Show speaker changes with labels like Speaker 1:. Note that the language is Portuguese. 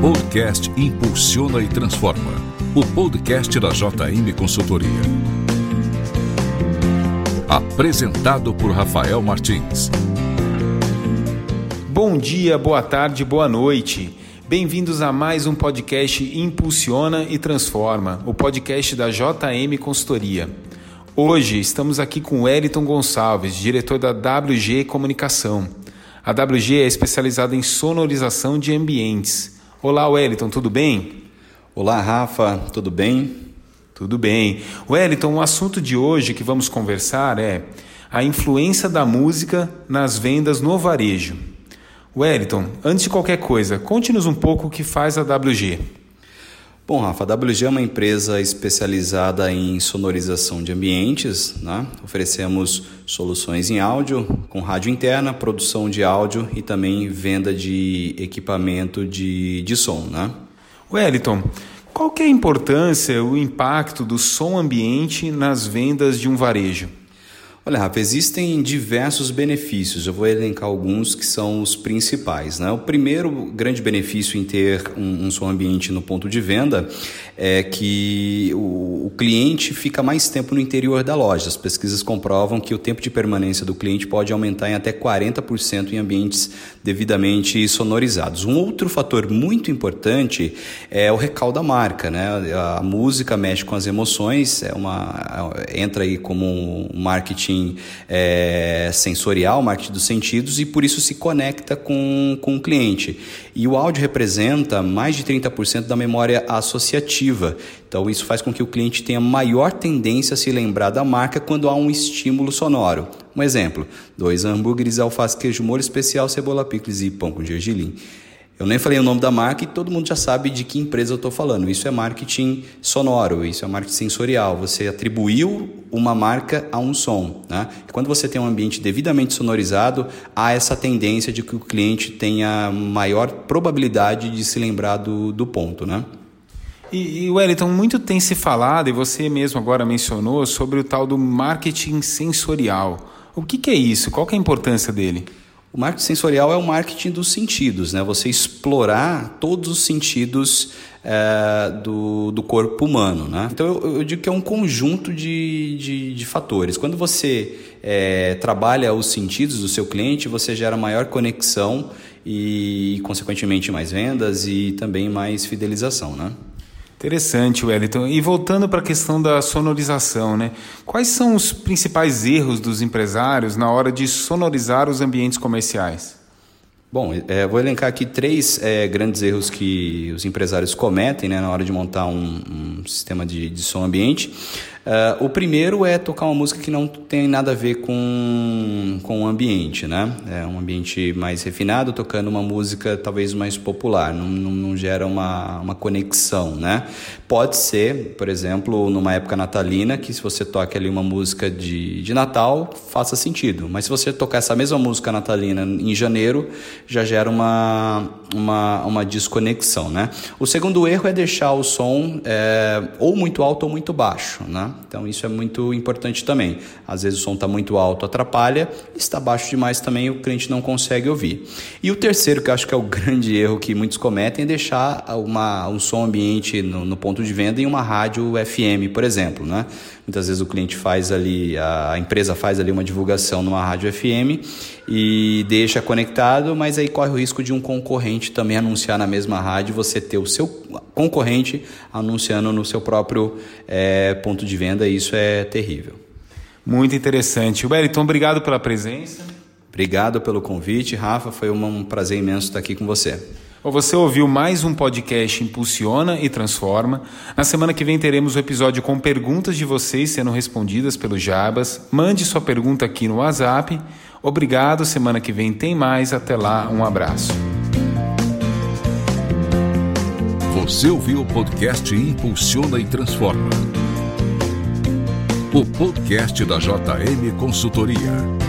Speaker 1: Podcast Impulsiona e Transforma. O podcast da JM Consultoria. Apresentado por Rafael Martins.
Speaker 2: Bom dia, boa tarde, boa noite. Bem-vindos a mais um podcast Impulsiona e Transforma, o podcast da JM Consultoria. Hoje estamos aqui com Wellington Gonçalves, diretor da WG Comunicação. A WG é especializada em sonorização de ambientes. Olá, Wellington, tudo bem?
Speaker 3: Olá, Rafa, tudo bem?
Speaker 2: Tudo bem. Wellington, o assunto de hoje que vamos conversar é a influência da música nas vendas no varejo. Wellington, antes de qualquer coisa, conte-nos um pouco o que faz a WG.
Speaker 3: Bom, Rafa, a WG é uma empresa especializada em sonorização de ambientes. Né? Oferecemos soluções em áudio, com rádio interna, produção de áudio e também venda de equipamento de, de som. Né?
Speaker 2: Wellington, qual que é a importância, o impacto do som ambiente nas vendas de um varejo?
Speaker 3: Olha, Rafa, existem diversos benefícios. Eu vou elencar alguns que são os principais. Né? O primeiro grande benefício em ter um, um som ambiente no ponto de venda é que o, o, cliente fica mais tempo no interior da loja. As pesquisas comprovam que o tempo de permanência do cliente pode aumentar em até 40% em ambientes devidamente sonorizados. Um outro fator muito importante é o recall da marca. Né? A música mexe com as emoções, é uma, entra aí como um marketing marketing é, sensorial, marketing dos sentidos, e por isso se conecta com, com o cliente. E o áudio representa mais de 30% da memória associativa. Então, isso faz com que o cliente tenha maior tendência a se lembrar da marca quando há um estímulo sonoro. Um exemplo: dois hambúrgueres, alface, queijo, molho especial, cebola, picles e pão com gergelim. Eu nem falei o nome da marca e todo mundo já sabe de que empresa eu estou falando. Isso é marketing sonoro, isso é marketing sensorial. Você atribuiu uma marca a um som. Né? E quando você tem um ambiente devidamente sonorizado, há essa tendência de que o cliente tenha maior probabilidade de se lembrar do, do ponto. Né?
Speaker 2: E, e Wellington, muito tem se falado, e você mesmo agora mencionou, sobre o tal do marketing sensorial. O que, que é isso? Qual é a importância dele?
Speaker 3: O marketing sensorial é o marketing dos sentidos, né? Você explorar todos os sentidos é, do, do corpo humano, né? Então eu, eu, digo que é um conjunto de, de, de fatores. Quando você é, trabalha os sentidos do seu cliente, você gera maior conexão e, consequentemente, mais vendas e também mais fidelização, né?
Speaker 2: Interessante, Wellington. E voltando para a questão da sonorização, né? Quais são os principais erros dos empresários na hora de sonorizar os ambientes comerciais?
Speaker 3: Bom, é, vou elencar aqui três é, grandes erros que os empresários cometem né, na hora de montar um, um sistema de, de som ambiente. Uh, o primeiro é tocar uma música que não tem nada a ver com, com o ambiente, né? É um ambiente mais refinado, tocando uma música talvez mais popular, não, não, não, gera uma, uma conexão, né? Pode ser, por exemplo, numa época natalina, que se você toca ali uma música de, de Natal, faça sentido. Mas se você tocar essa mesma música natalina em janeiro, já gera uma, uma, uma desconexão, né? O segundo erro é deixar o som é, ou muito alto ou muito baixo, né? Então isso é muito importante também. Às vezes o som está muito alto, atrapalha, está baixo demais também o cliente não consegue ouvir. E o terceiro, que eu acho que é o grande erro que muitos cometem, é deixar uma, um som ambiente no, no ponto de venda em uma rádio FM, por exemplo. Né? Muitas vezes o cliente faz ali, a empresa faz ali uma divulgação numa rádio FM e deixa conectado, mas aí corre o risco de um concorrente também anunciar na mesma rádio, você ter o seu concorrente anunciando no seu próprio é, ponto de venda, e isso é terrível.
Speaker 2: Muito interessante. Wellington, obrigado pela presença.
Speaker 3: Obrigado pelo convite, Rafa. Foi um prazer imenso estar aqui com você.
Speaker 2: Você ouviu mais um podcast Impulsiona e Transforma. Na semana que vem teremos o um episódio com perguntas de vocês sendo respondidas pelo Jabas. Mande sua pergunta aqui no WhatsApp. Obrigado. Semana que vem tem mais. Até lá. Um abraço.
Speaker 1: Você ouviu o podcast Impulsiona e Transforma. O podcast da JM Consultoria.